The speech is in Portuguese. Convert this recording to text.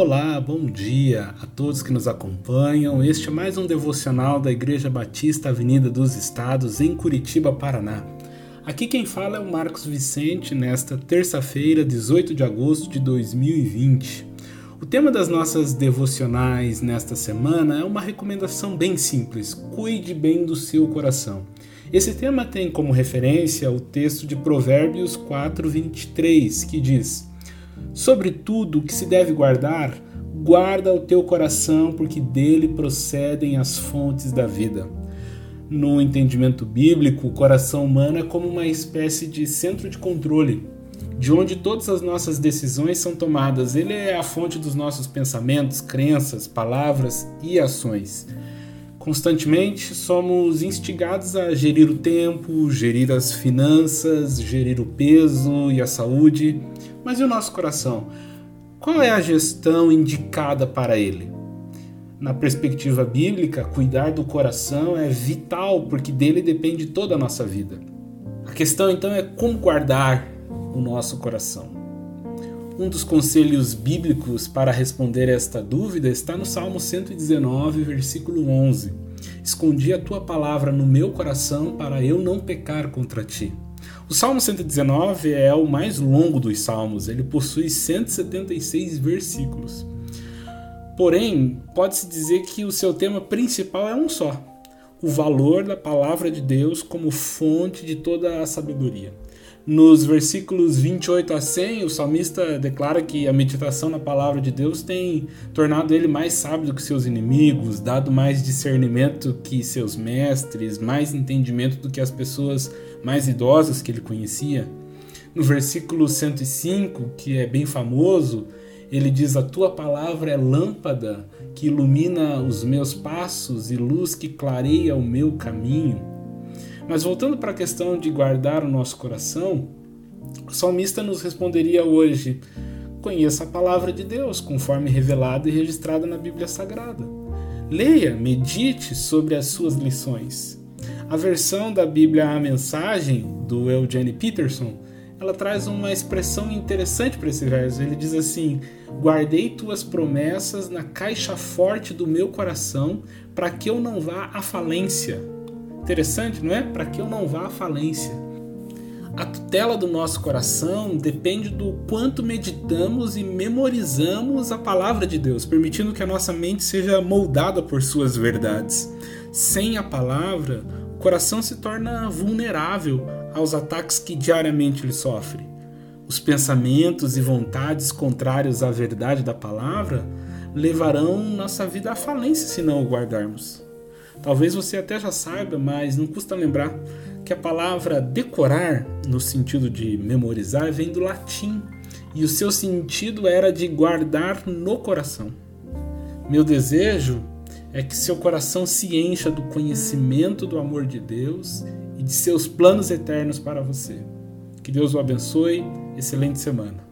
Olá, bom dia a todos que nos acompanham. Este é mais um devocional da Igreja Batista Avenida dos Estados, em Curitiba, Paraná. Aqui quem fala é o Marcos Vicente, nesta terça-feira, 18 de agosto de 2020. O tema das nossas devocionais nesta semana é uma recomendação bem simples: cuide bem do seu coração. Esse tema tem como referência o texto de Provérbios 4, 23, que diz. Sobre tudo que se deve guardar, guarda o teu coração, porque dele procedem as fontes da vida. No entendimento bíblico, o coração humano é como uma espécie de centro de controle, de onde todas as nossas decisões são tomadas. Ele é a fonte dos nossos pensamentos, crenças, palavras e ações. Constantemente somos instigados a gerir o tempo, gerir as finanças, gerir o peso e a saúde. Mas e o nosso coração? Qual é a gestão indicada para ele? Na perspectiva bíblica, cuidar do coração é vital porque dele depende toda a nossa vida. A questão então é como guardar o nosso coração. Um dos conselhos bíblicos para responder esta dúvida está no Salmo 119, versículo 11. Escondi a tua palavra no meu coração para eu não pecar contra ti. O Salmo 119 é o mais longo dos salmos, ele possui 176 versículos. Porém, pode-se dizer que o seu tema principal é um só: o valor da palavra de Deus como fonte de toda a sabedoria. Nos versículos 28 a 100, o salmista declara que a meditação na palavra de Deus tem tornado ele mais sábio que seus inimigos, dado mais discernimento que seus mestres, mais entendimento do que as pessoas mais idosas que ele conhecia. No versículo 105, que é bem famoso, ele diz: A tua palavra é lâmpada que ilumina os meus passos e luz que clareia o meu caminho. Mas voltando para a questão de guardar o nosso coração, o salmista nos responderia hoje: conheça a palavra de Deus, conforme revelada e registrada na Bíblia Sagrada. Leia, medite sobre as suas lições. A versão da Bíblia A Mensagem, do Eugene Peterson, ela traz uma expressão interessante para esse verso. Ele diz assim: Guardei tuas promessas na caixa forte do meu coração, para que eu não vá à falência. Interessante, não é? Para que eu não vá à falência. A tutela do nosso coração depende do quanto meditamos e memorizamos a palavra de Deus, permitindo que a nossa mente seja moldada por suas verdades. Sem a palavra, o coração se torna vulnerável aos ataques que diariamente ele sofre. Os pensamentos e vontades contrários à verdade da palavra levarão nossa vida à falência se não o guardarmos. Talvez você até já saiba, mas não custa lembrar que a palavra decorar, no sentido de memorizar, vem do latim e o seu sentido era de guardar no coração. Meu desejo é que seu coração se encha do conhecimento do amor de Deus e de seus planos eternos para você. Que Deus o abençoe. Excelente semana.